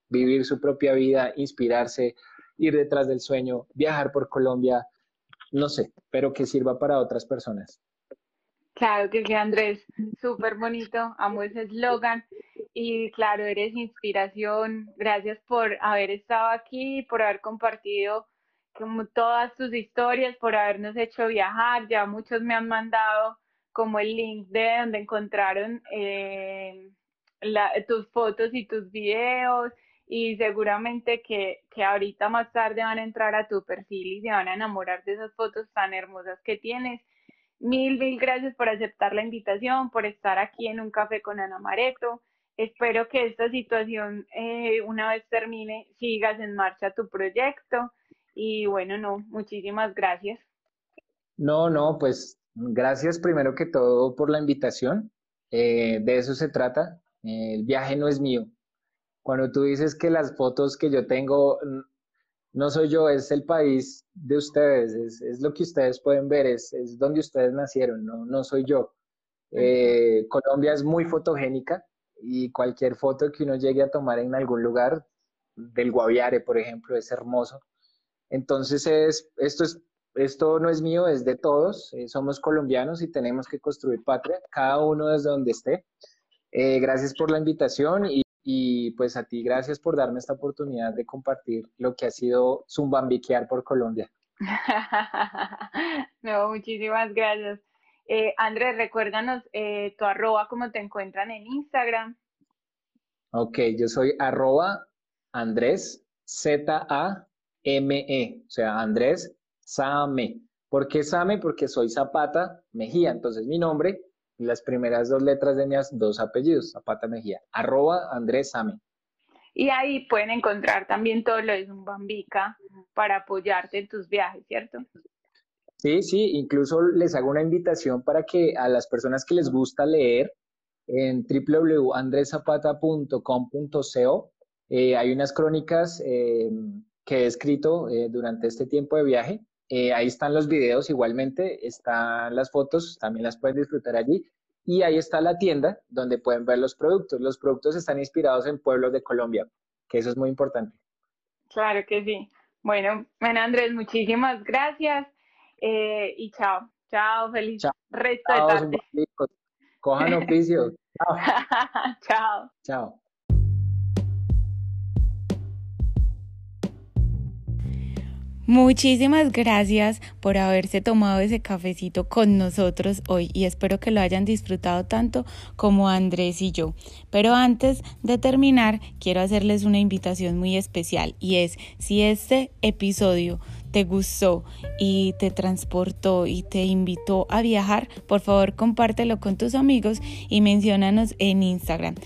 vivir su propia vida, inspirarse, ir detrás del sueño, viajar por Colombia, no sé, pero que sirva para otras personas. Claro que sí, Andrés, súper bonito, amo ese eslogan y claro, eres inspiración. Gracias por haber estado aquí, por haber compartido como todas tus historias, por habernos hecho viajar. Ya muchos me han mandado como el link de donde encontraron eh, tus fotos y tus videos y seguramente que, que ahorita más tarde van a entrar a tu perfil y se van a enamorar de esas fotos tan hermosas que tienes. Mil, mil gracias por aceptar la invitación, por estar aquí en un café con Ana Mareto. Espero que esta situación, eh, una vez termine, sigas en marcha tu proyecto. Y bueno, no, muchísimas gracias. No, no, pues gracias primero que todo por la invitación. Eh, de eso se trata. el viaje no es mío. Cuando tú dices que las fotos que yo tengo no soy yo, es el país de ustedes, es, lo que ustedes pueden ver, es, es donde ustedes nacieron, no, no soy yo. Eh, Colombia es muy fotogénica y cualquier foto que uno llegue a tomar en algún lugar, del Guaviare, por ejemplo, es hermoso. Entonces, es, esto, es, esto no es mío, es de todos. Eh, somos colombianos y tenemos que construir patria, cada uno desde donde esté. Eh, gracias por la invitación y y pues a ti, gracias por darme esta oportunidad de compartir lo que ha sido Zumbambiquear por Colombia. no, muchísimas gracias. Eh, Andrés, recuérdanos eh, tu arroba, cómo te encuentran en Instagram. Ok, yo soy arroba Andrés Z-A-M-E, o sea, Andrés Same. ¿Por qué Same? Porque soy Zapata Mejía, entonces mi nombre las primeras dos letras de mis dos apellidos, Zapata Mejía, arroba Andrés Same. Y ahí pueden encontrar también todo lo de Zumbambica para apoyarte en tus viajes, ¿cierto? Sí, sí, incluso les hago una invitación para que a las personas que les gusta leer en www.andresapata.com.co eh, hay unas crónicas eh, que he escrito eh, durante este tiempo de viaje eh, ahí están los videos igualmente, están las fotos, también las pueden disfrutar allí. Y ahí está la tienda donde pueden ver los productos. Los productos están inspirados en pueblos de Colombia, que eso es muy importante. Claro que sí. Bueno, bueno Andrés, muchísimas gracias eh, y chao. Chao, feliz resto de tarde. Cojan oficio. chao. chao. Chao. Muchísimas gracias por haberse tomado ese cafecito con nosotros hoy y espero que lo hayan disfrutado tanto como Andrés y yo. Pero antes de terminar, quiero hacerles una invitación muy especial y es si este episodio te gustó y te transportó y te invitó a viajar, por favor compártelo con tus amigos y menciónanos en Instagram.